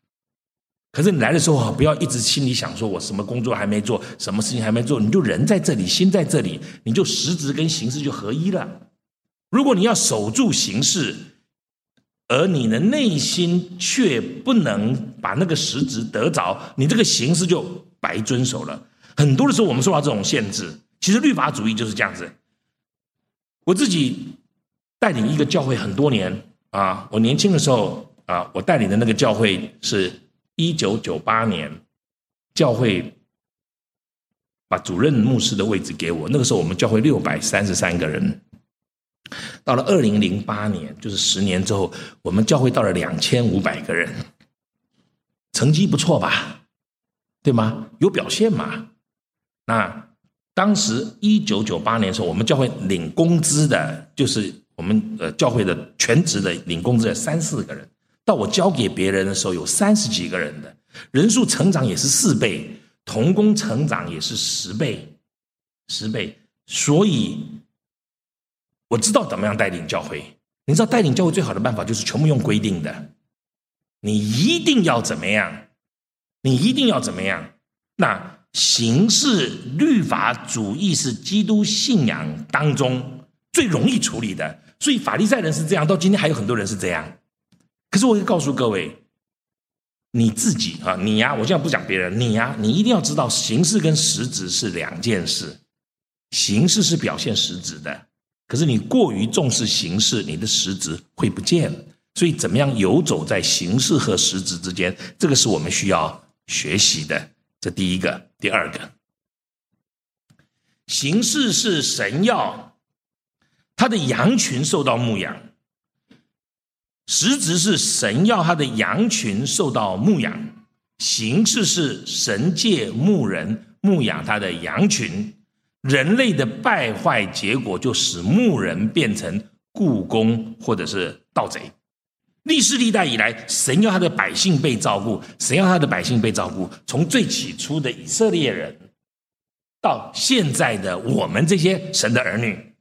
可是你来的时候，不要一直心里想说，我什么工作还没做，什么事情还没做，你就人在这里，心在这里，你就实质跟形式就合一了。如果你要守住形式，而你的内心却不能把那个实质得着，你这个形式就白遵守了。很多的时候，我们受到这种限制，其实律法主义就是这样子。我自己带领一个教会很多年啊，我年轻的时候啊，我带领的那个教会是。一九九八年，教会把主任牧师的位置给我。那个时候，我们教会六百三十三个人。到了二零零八年，就是十年之后，我们教会到了两千五百个人，成绩不错吧？对吗？有表现嘛？那当时一九九八年的时候，我们教会领工资的，就是我们呃教会的全职的领工资的三四个人。到我交给别人的时候，有三十几个人的人数成长也是四倍，童工成长也是十倍，十倍。所以我知道怎么样带领教会。你知道带领教会最好的办法就是全部用规定的，你一定要怎么样？你一定要怎么样？那形式律法主义是基督信仰当中最容易处理的，所以法利赛人是这样，到今天还有很多人是这样。可是我会告诉各位，你自己啊，你呀，我现在不讲别人，你呀，你一定要知道，形式跟实质是两件事。形式是表现实质的，可是你过于重视形式，你的实质会不见。所以，怎么样游走在形式和实质之间，这个是我们需要学习的。这第一个，第二个，形式是神要他的羊群受到牧养。实质是神要他的羊群受到牧养，形式是神借牧人牧养他的羊群。人类的败坏结果就使牧人变成雇工或者是盗贼。历世历代以来，神要他的百姓被照顾，神要他的百姓被照顾。从最起初的以色列人，到现在的我们这些神的儿女。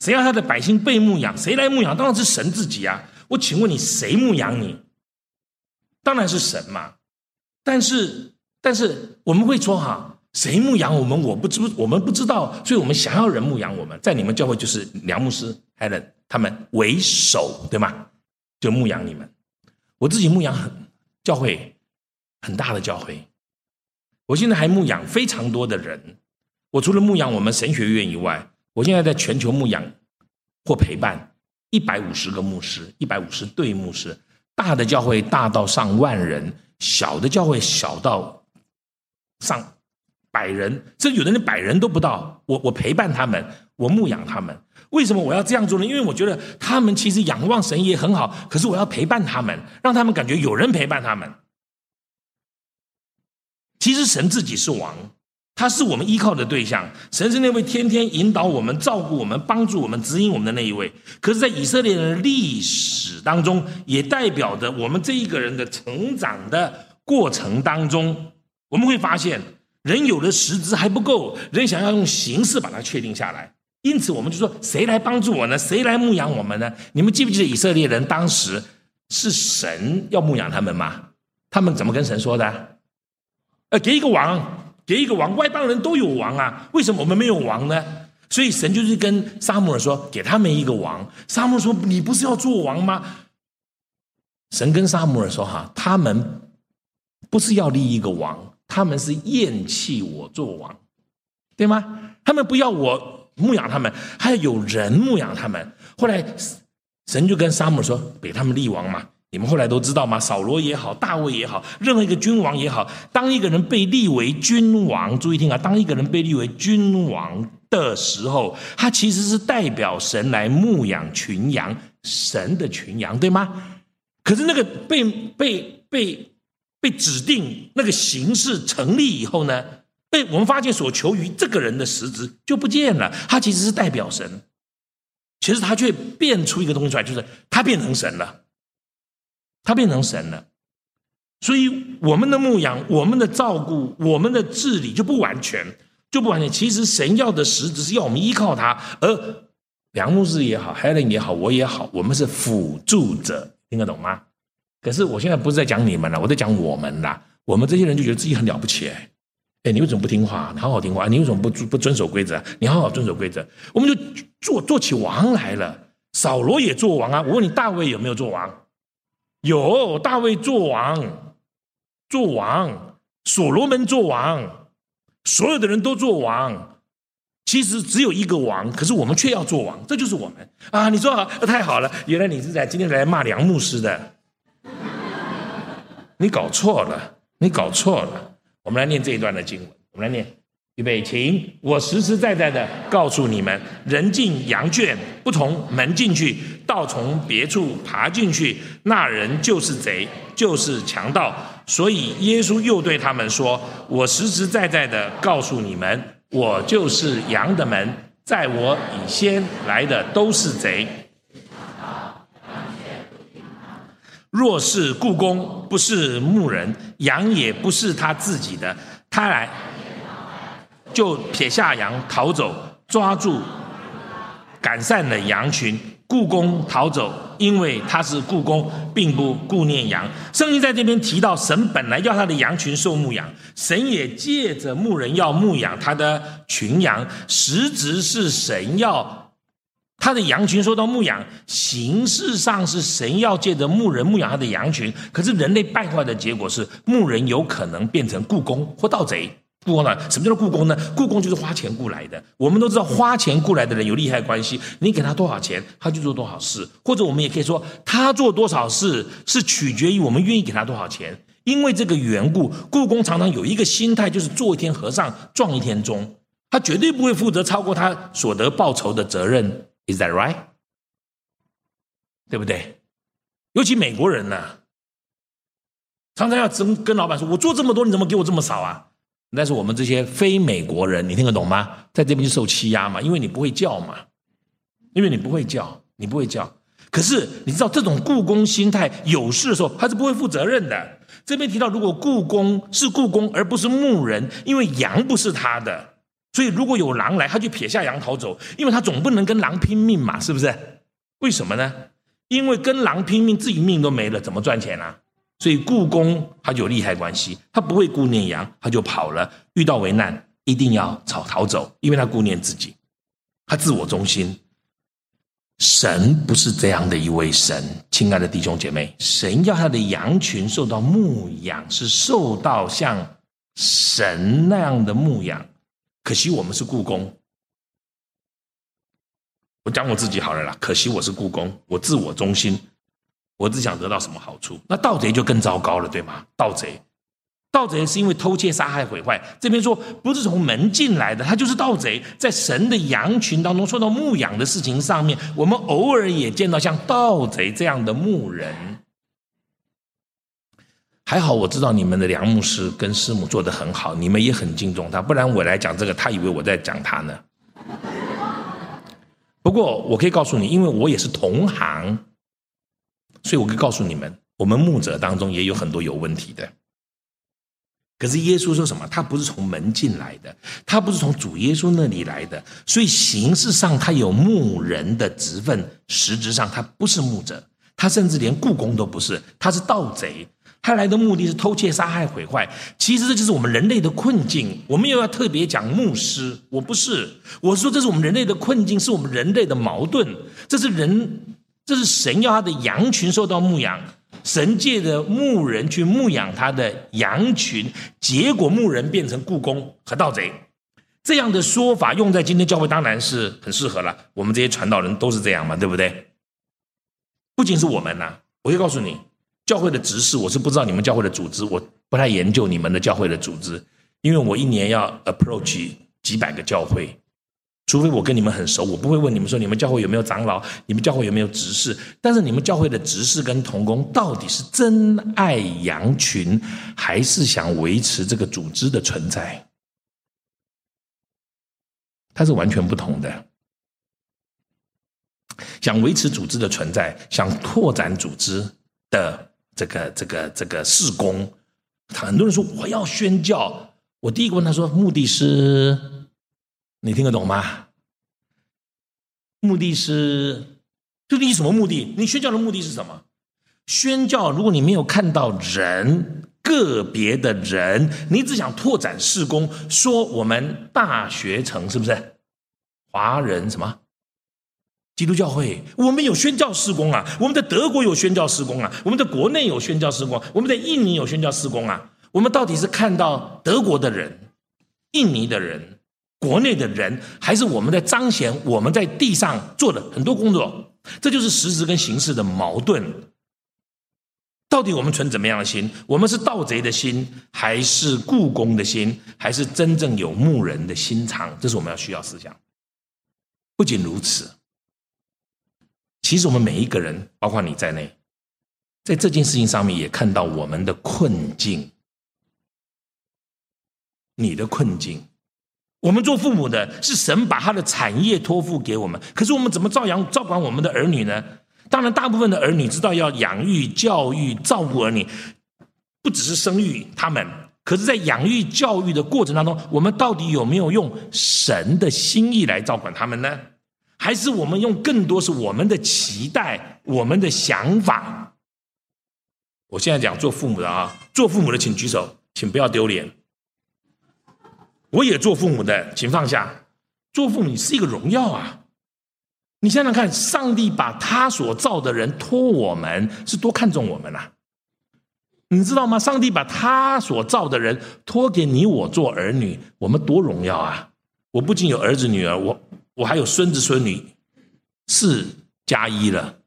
谁要他的百姓被牧养？谁来牧养？当然是神自己啊！我请问你，谁牧养你？当然是神嘛。但是，但是我们会说哈，谁牧养我们？我不知，我们不知道，所以我们想要人牧养我们。在你们教会就是梁牧师、Helen 他们为首，对吗？就牧养你们。我自己牧养很教会很大的教会，我现在还牧养非常多的人。我除了牧养我们神学院以外，我现在在全球牧养或陪伴一百五十个牧师，一百五十对牧师。大的教会大到上万人，小的教会小到上百人，甚至有的人百人都不到。我我陪伴他们，我牧养他们。为什么我要这样做呢？因为我觉得他们其实仰望神也很好，可是我要陪伴他们，让他们感觉有人陪伴他们。其实神自己是王。他是我们依靠的对象，神是那位天天引导我们、照顾我们、帮助我们、指引我们的那一位。可是，在以色列人的历史当中，也代表着我们这一个人的成长的过程当中，我们会发现，人有的实质还不够，人想要用形式把它确定下来。因此，我们就说，谁来帮助我呢？谁来牧养我们呢？你们记不记得以色列人当时是神要牧养他们吗？他们怎么跟神说的？呃，给一个王。给一个王，外邦人都有王啊，为什么我们没有王呢？所以神就是跟撒母耳说，给他们一个王。撒母耳说：“你不是要做王吗？”神跟沙姆尔说：“哈，他们不是要立一个王，他们是厌弃我做王，对吗？他们不要我牧养他们，还要有人牧养他们。后来神就跟撒母耳说：‘给他们立王嘛。’你们后来都知道吗？扫罗也好，大卫也好，任何一个君王也好，当一个人被立为君王，注意听啊，当一个人被立为君王的时候，他其实是代表神来牧养群羊，神的群羊，对吗？可是那个被被被被指定那个形式成立以后呢，被我们发现所求于这个人的实质就不见了，他其实是代表神，其实他却变出一个东西出来，就是他变成神了。他变成神了，所以我们的牧养、我们的照顾、我们的治理就不完全，就不完全。其实神要的实质是要我们依靠他，而梁牧师也好，Helen 也好，我也好，我们是辅助者，听得懂吗？可是我现在不是在讲你们了，我在讲我们啦。我们这些人就觉得自己很了不起，哎，哎，你为什么不听话？你好好听话，你为什么不不遵守规则？你好好遵守规则，我们就做做起王来了。扫罗也做王啊，我问你，大卫有没有做王？有大卫做王，做王，所罗门做王，所有的人都做王。其实只有一个王，可是我们却要做王，这就是我们啊！你说好，太好了，原来你是在今天来骂梁牧师的，你搞错了，你搞错了。我们来念这一段的经文，我们来念。预备，请我实实在在的告诉你们：人进羊圈不从门进去，倒从别处爬进去，那人就是贼，就是强盗。所以耶稣又对他们说：“我实实在在的告诉你们，我就是羊的门，在我以先来的都是贼。若是故宫不是牧人，羊也不是他自己的，他来。”就撇下羊逃走，抓住赶散了羊群。故宫逃走，因为他是故宫，并不顾念羊。圣经在这边提到，神本来要他的羊群受牧养，神也借着牧人要牧养他的群羊，实质是神要他的羊群受到牧养，形式上是神要借着牧人牧养他的羊群。可是人类败坏的结果是，牧人有可能变成故宫或盗贼。故宫呢？什么叫做故宫呢？故宫就是花钱雇来的。我们都知道，花钱雇来的人有利害关系。你给他多少钱，他就做多少事。或者我们也可以说，他做多少事是取决于我们愿意给他多少钱。因为这个缘故，故宫常常有一个心态，就是做一天和尚撞一天钟。他绝对不会负责超过他所得报酬的责任。Is that right？对不对？尤其美国人呢，常常要跟跟老板说：“我做这么多，你怎么给我这么少啊？”但是我们这些非美国人，你听得懂吗？在这边就受欺压嘛，因为你不会叫嘛，因为你不会叫，你不会叫。可是你知道这种故宫心态，有事的时候他是不会负责任的。这边提到，如果故宫是故宫而不是牧人，因为羊不是他的，所以如果有狼来，他就撇下羊逃走，因为他总不能跟狼拼命嘛，是不是？为什么呢？因为跟狼拼命，自己命都没了，怎么赚钱啊？所以故宫他就有利害关系，他不会顾念羊，他就跑了。遇到危难，一定要逃逃走，因为他顾念自己，他自我中心。神不是这样的一位神，亲爱的弟兄姐妹，神要他的羊群受到牧养，是受到像神那样的牧养。可惜我们是故宫，我讲我自己好了啦。可惜我是故宫，我自我中心，我只想得到什么好处。那盗贼就更糟糕了，对吗？盗贼，盗贼是因为偷窃、杀害、毁坏。这边说不是从门进来的，他就是盗贼，在神的羊群当中受到牧养的事情上面，我们偶尔也见到像盗贼这样的牧人。还好我知道你们的梁牧师跟师母做的很好，你们也很敬重他，不然我来讲这个，他以为我在讲他呢。不过我可以告诉你，因为我也是同行，所以我可以告诉你们，我们牧者当中也有很多有问题的。可是耶稣说什么？他不是从门进来的，他不是从主耶稣那里来的，所以形式上他有牧人的职分，实质上他不是牧者，他甚至连故宫都不是，他是盗贼。他来的目的是偷窃、杀害、毁坏。其实这就是我们人类的困境。我们又要特别讲牧师，我不是，我是说这是我们人类的困境，是我们人类的矛盾。这是人，这是神要他的羊群受到牧养，神界的牧人去牧养他的羊群，结果牧人变成故宫和盗贼。这样的说法用在今天教会当然是很适合了。我们这些传道人都是这样嘛，对不对？不仅是我们呐，我会告诉你。教会的执事，我是不知道你们教会的组织，我不太研究你们的教会的组织，因为我一年要 approach 几百个教会，除非我跟你们很熟，我不会问你们说你们教会有没有长老，你们教会有没有执事，但是你们教会的执事跟同工到底是真爱羊群，还是想维持这个组织的存在？它是完全不同的。想维持组织的存在，想拓展组织的。这个这个这个事工，很多人说我要宣教。我第一个问他说：“目的是，你听得懂吗？目的是，就你什么目的？你宣教的目的是什么？宣教，如果你没有看到人个别的人，你只想拓展事工，说我们大学城是不是华人什么？”基督教会，我们有宣教施工啊！我们在德国有宣教施工啊！我们在国内有宣教施工，我们在印尼有宣教施工啊！我们到底是看到德国的人、印尼的人、国内的人，还是我们在彰显我们在地上做的很多工作？这就是实质跟形式的矛盾。到底我们存怎么样的心？我们是盗贼的心，还是故宫的心，还是真正有牧人的心肠？这是我们要需要思想。不仅如此。其实我们每一个人，包括你在内，在这件事情上面也看到我们的困境。你的困境，我们做父母的，是神把他的产业托付给我们，可是我们怎么照养、照管我们的儿女呢？当然，大部分的儿女知道要养育、教育、照顾儿女，不只是生育他们，可是，在养育、教育的过程当中，我们到底有没有用神的心意来照管他们呢？还是我们用更多是我们的期待，我们的想法。我现在讲做父母的啊，做父母的请举手，请不要丢脸。我也做父母的，请放下。做父母是一个荣耀啊！你想想看，上帝把他所造的人托我们，是多看重我们呐？你知道吗？上帝把他所造的人托给你我做儿女，我们多荣耀啊！我不仅有儿子女儿，我。我还有孙子孙女，四加一了，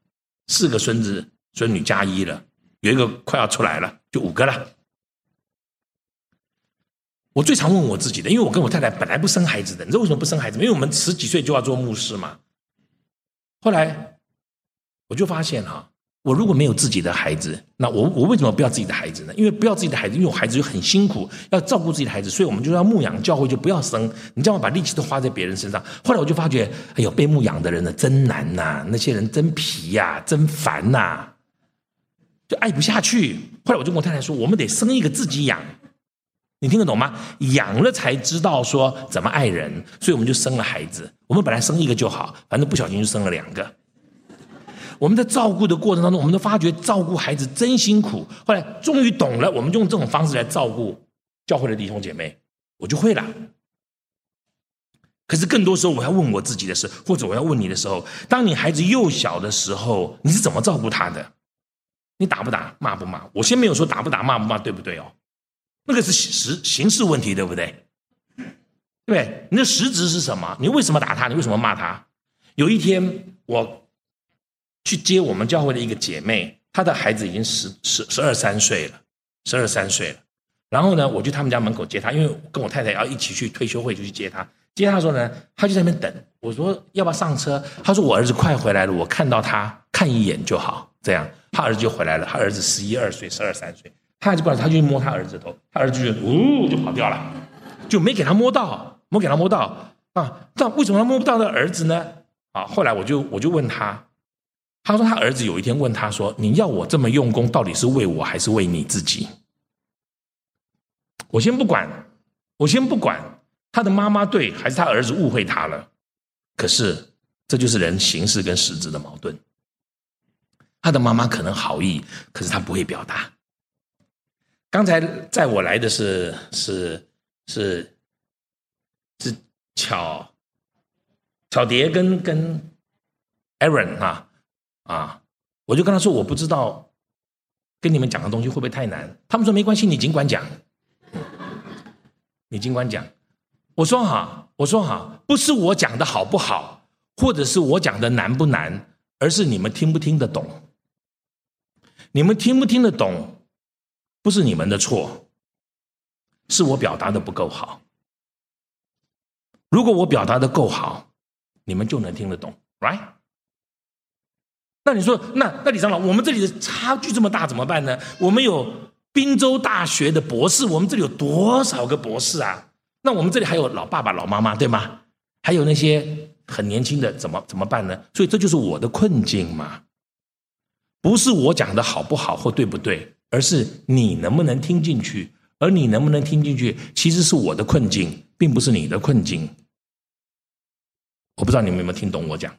四个孙子孙女加一了，有一个快要出来了，就五个了。我最常问我自己的，因为我跟我太太本来不生孩子的，你知道为什么不生孩子？因为我们十几岁就要做牧师嘛。后来我就发现哈。我如果没有自己的孩子，那我我为什么不要自己的孩子呢？因为不要自己的孩子，因为我孩子就很辛苦，要照顾自己的孩子，所以我们就要牧养教会，就不要生。你这样把力气都花在别人身上。后来我就发觉，哎呦，被牧养的人呢真难呐，那些人真皮呀，真烦呐，就爱不下去。后来我就跟我太太说，我们得生一个自己养。你听得懂吗？养了才知道说怎么爱人，所以我们就生了孩子。我们本来生一个就好，反正不小心就生了两个。我们在照顾的过程当中，我们都发觉照顾孩子真辛苦。后来终于懂了，我们就用这种方式来照顾教会的弟兄姐妹，我就会了。可是更多时候，我要问我自己的是，或者我要问你的时候，当你孩子幼小的时候，你是怎么照顾他的？你打不打，骂不骂？我先没有说打不打，骂不骂，对不对哦？那个是实形式问题，对不对？对，你的实质是什么？你为什么打他？你为什么骂他？有一天我。去接我们教会的一个姐妹，她的孩子已经十十十二三岁了，十二三岁了。然后呢，我去他们家门口接她，因为跟我太太要一起去退休会，就去接她。接她的时候呢，她就在那边等。我说要不要上车？她说我儿子快回来了，我看到他看一眼就好。这样，他儿子就回来了。他儿子十一二岁，十二三岁。他就过来，他就摸他儿子头，他儿子就呜就跑掉了，就没给他摸到，没给他摸到啊。那为什么他摸不到的儿子呢？啊，后来我就我就问他。他说：“他儿子有一天问他说：‘你要我这么用功，到底是为我还是为你自己？’我先不管，我先不管他的妈妈对还是他儿子误会他了。可是这就是人形式跟实质的矛盾。他的妈妈可能好意，可是他不会表达。刚才在我来的是是是是巧巧蝶跟跟 Aaron 啊。”啊！我就跟他说，我不知道跟你们讲的东西会不会太难。他们说没关系，你尽管讲，你尽管讲。我说哈，我说哈，不是我讲的好不好，或者是我讲的难不难，而是你们听不听得懂。你们听不听得懂，不是你们的错，是我表达的不够好。如果我表达的够好，你们就能听得懂，right？那你说，那那李长老，我们这里的差距这么大，怎么办呢？我们有滨州大学的博士，我们这里有多少个博士啊？那我们这里还有老爸爸、老妈妈，对吗？还有那些很年轻的，怎么怎么办呢？所以这就是我的困境嘛。不是我讲的好不好或对不对，而是你能不能听进去。而你能不能听进去，其实是我的困境，并不是你的困境。我不知道你们有没有听懂我讲。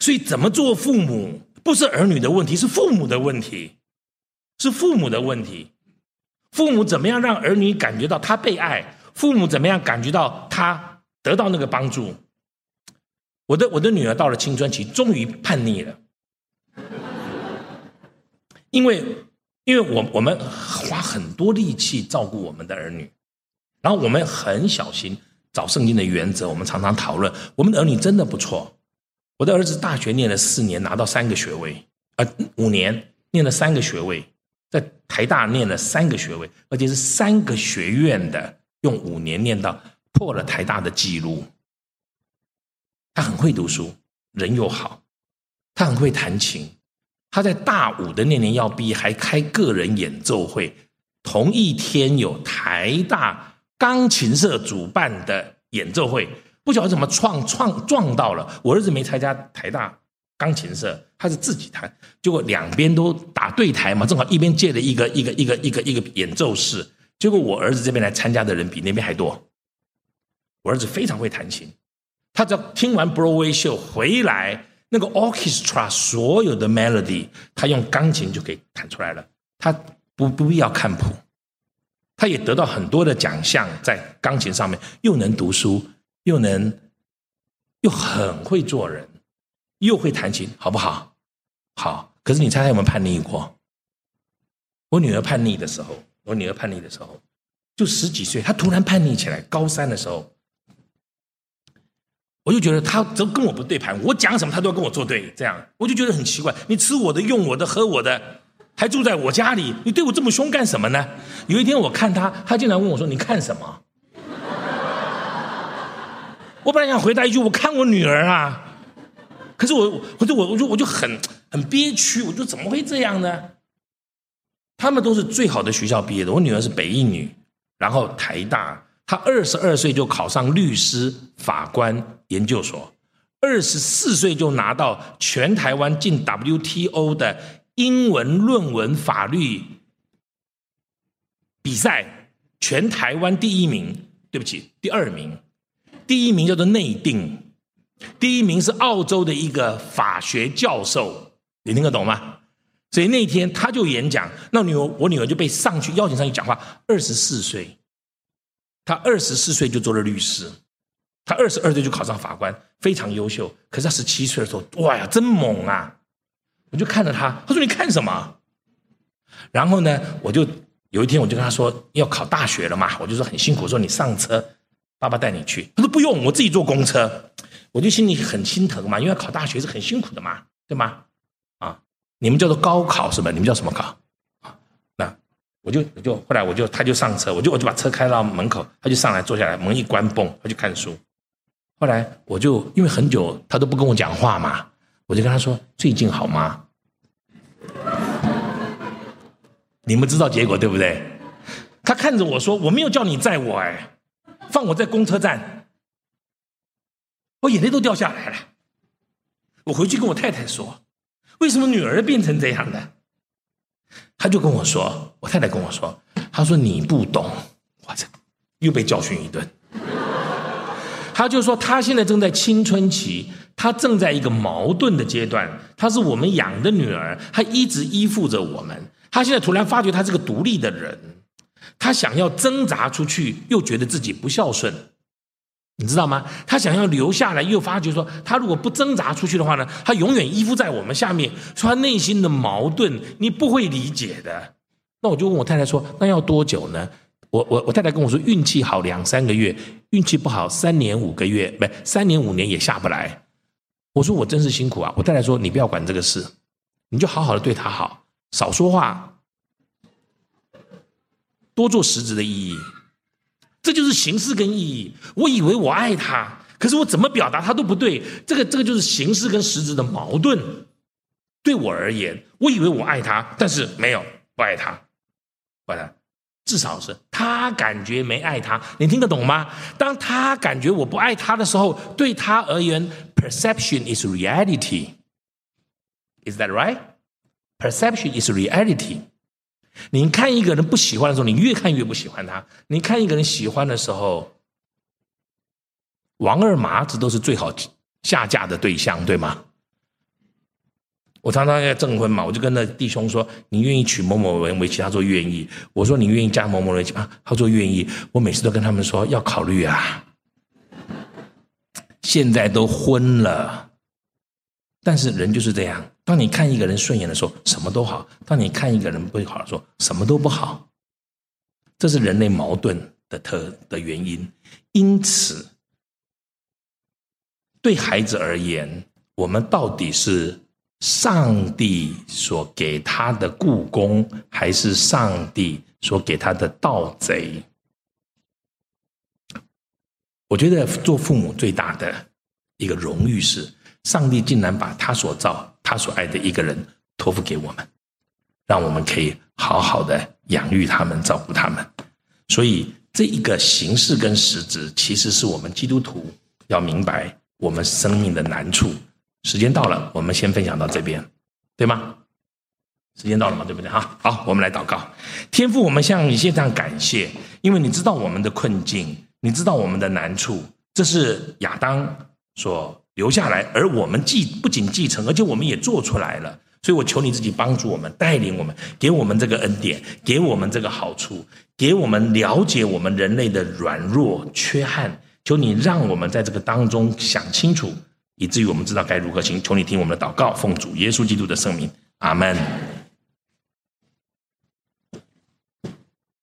所以，怎么做父母不是儿女的问题，是父母的问题，是父母的问题。父母怎么样让儿女感觉到他被爱？父母怎么样感觉到他得到那个帮助？我的我的女儿到了青春期，终于叛逆了，因为因为我我们花很多力气照顾我们的儿女，然后我们很小心找圣经的原则，我们常常讨论，我们的儿女真的不错。我的儿子大学念了四年，拿到三个学位，呃，五年念了三个学位，在台大念了三个学位，而且是三个学院的，用五年念到破了台大的记录。他很会读书，人又好，他很会弹琴。他在大五的那年要毕业，还开个人演奏会。同一天有台大钢琴社主办的演奏会。不晓得怎么撞撞撞到了，我儿子没参加台大钢琴社，他是自己弹，结果两边都打对台嘛，正好一边借了一个一个一个一个一个演奏室，结果我儿子这边来参加的人比那边还多。我儿子非常会弹琴，他只要听完 Broadway 秀回来，那个 orchestra 所有的 melody，他用钢琴就可以弹出来了，他不不必要看谱，他也得到很多的奖项在钢琴上面，又能读书。又能又很会做人，又会弹琴，好不好？好。可是你猜他有没有叛逆过？我女儿叛逆的时候，我女儿叛逆的时候，就十几岁，她突然叛逆起来。高三的时候，我就觉得她都跟我不对盘，我讲什么她都要跟我作对，这样我就觉得很奇怪。你吃我的，用我的，喝我的，还住在我家里，你对我这么凶干什么呢？有一天我看她，她竟然问我说：“你看什么？”我本来想回答一句：“我看我女儿啊。”可是我，我就我我就我就很很憋屈。我就怎么会这样呢？他们都是最好的学校毕业的。我女儿是北一女，然后台大，她二十二岁就考上律师、法官研究所，二十四岁就拿到全台湾进 WTO 的英文论文法律比赛，全台湾第一名，对不起，第二名，第一名叫做内定，第一名是澳洲的一个法学教授，你听得懂吗？所以那天他就演讲，那女儿我女儿就被上去邀请上去讲话。二十四岁，他二十四岁就做了律师，他二十二岁就考上法官，非常优秀。可是他十七岁的时候，哇呀，真猛啊！我就看着他，他说：“你看什么？”然后呢，我就有一天我就跟他说要考大学了嘛，我就说很辛苦，说你上车，爸爸带你去。他说不用，我自己坐公车。我就心里很心疼嘛，因为考大学是很辛苦的嘛，对吗？啊你们叫做高考是吧？你们叫什么考？啊，那我就我就后来我就他就上车，我就我就把车开到门口，他就上来坐下来，门一关，嘣，他就看书。后来我就因为很久他都不跟我讲话嘛，我就跟他说最近好吗？你们知道结果对不对？他看着我说我没有叫你载我哎，放我在公车站，我眼泪都掉下来了。我回去跟我太太说。为什么女儿变成这样的？他就跟我说，我太太跟我说，他说你不懂，我操，又被教训一顿。他就说他现在正在青春期，他正在一个矛盾的阶段。他是我们养的女儿，他一直依附着我们。他现在突然发觉他是个独立的人，他想要挣扎出去，又觉得自己不孝顺。你知道吗？他想要留下来，又发觉说，他如果不挣扎出去的话呢，他永远依附在我们下面。说他内心的矛盾，你不会理解的。那我就问我太太说，那要多久呢？我我我太太跟我说，运气好两三个月，运气不好三年五个月，不三年五年也下不来。我说我真是辛苦啊。我太太说，你不要管这个事，你就好好的对他好，少说话，多做实质的意义。这就是形式跟意义。我以为我爱他，可是我怎么表达他都不对。这个这个就是形式跟实质的矛盾。对我而言，我以为我爱他，但是没有不爱他，不爱他。至少是他感觉没爱他。你听得懂吗？当他感觉我不爱他的时候，对他而言，perception is reality。Is that right? Perception is reality. 你看一个人不喜欢的时候，你越看越不喜欢他；你看一个人喜欢的时候，王二麻子都是最好下嫁的对象，对吗？我常常要证婚嘛，我就跟那弟兄说：“你愿意娶某某人为妻？”他说：“愿意。”我说：“你愿意嫁某某人为妻吗？”他说：“愿意。”我每次都跟他们说：“要考虑啊。”现在都婚了，但是人就是这样。当你看一个人顺眼的时候，什么都好；当你看一个人不好的时候，什么都不好。这是人类矛盾的特的原因。因此，对孩子而言，我们到底是上帝所给他的故宫，还是上帝所给他的盗贼？我觉得做父母最大的一个荣誉是，上帝竟然把他所造。他所爱的一个人托付给我们，让我们可以好好的养育他们、照顾他们。所以，这一个形式跟实质，其实是我们基督徒要明白我们生命的难处。时间到了，我们先分享到这边，对吗？时间到了嘛，对不对？哈，好，我们来祷告。天父，我们向你献上感谢，因为你知道我们的困境，你知道我们的难处。这是亚当所。留下来，而我们继不仅继承，而且我们也做出来了。所以我求你自己帮助我们，带领我们，给我们这个恩典，给我们这个好处，给我们了解我们人类的软弱缺憾。求你让我们在这个当中想清楚，以至于我们知道该如何行。求你听我们的祷告，奉主耶稣基督的圣名，阿门。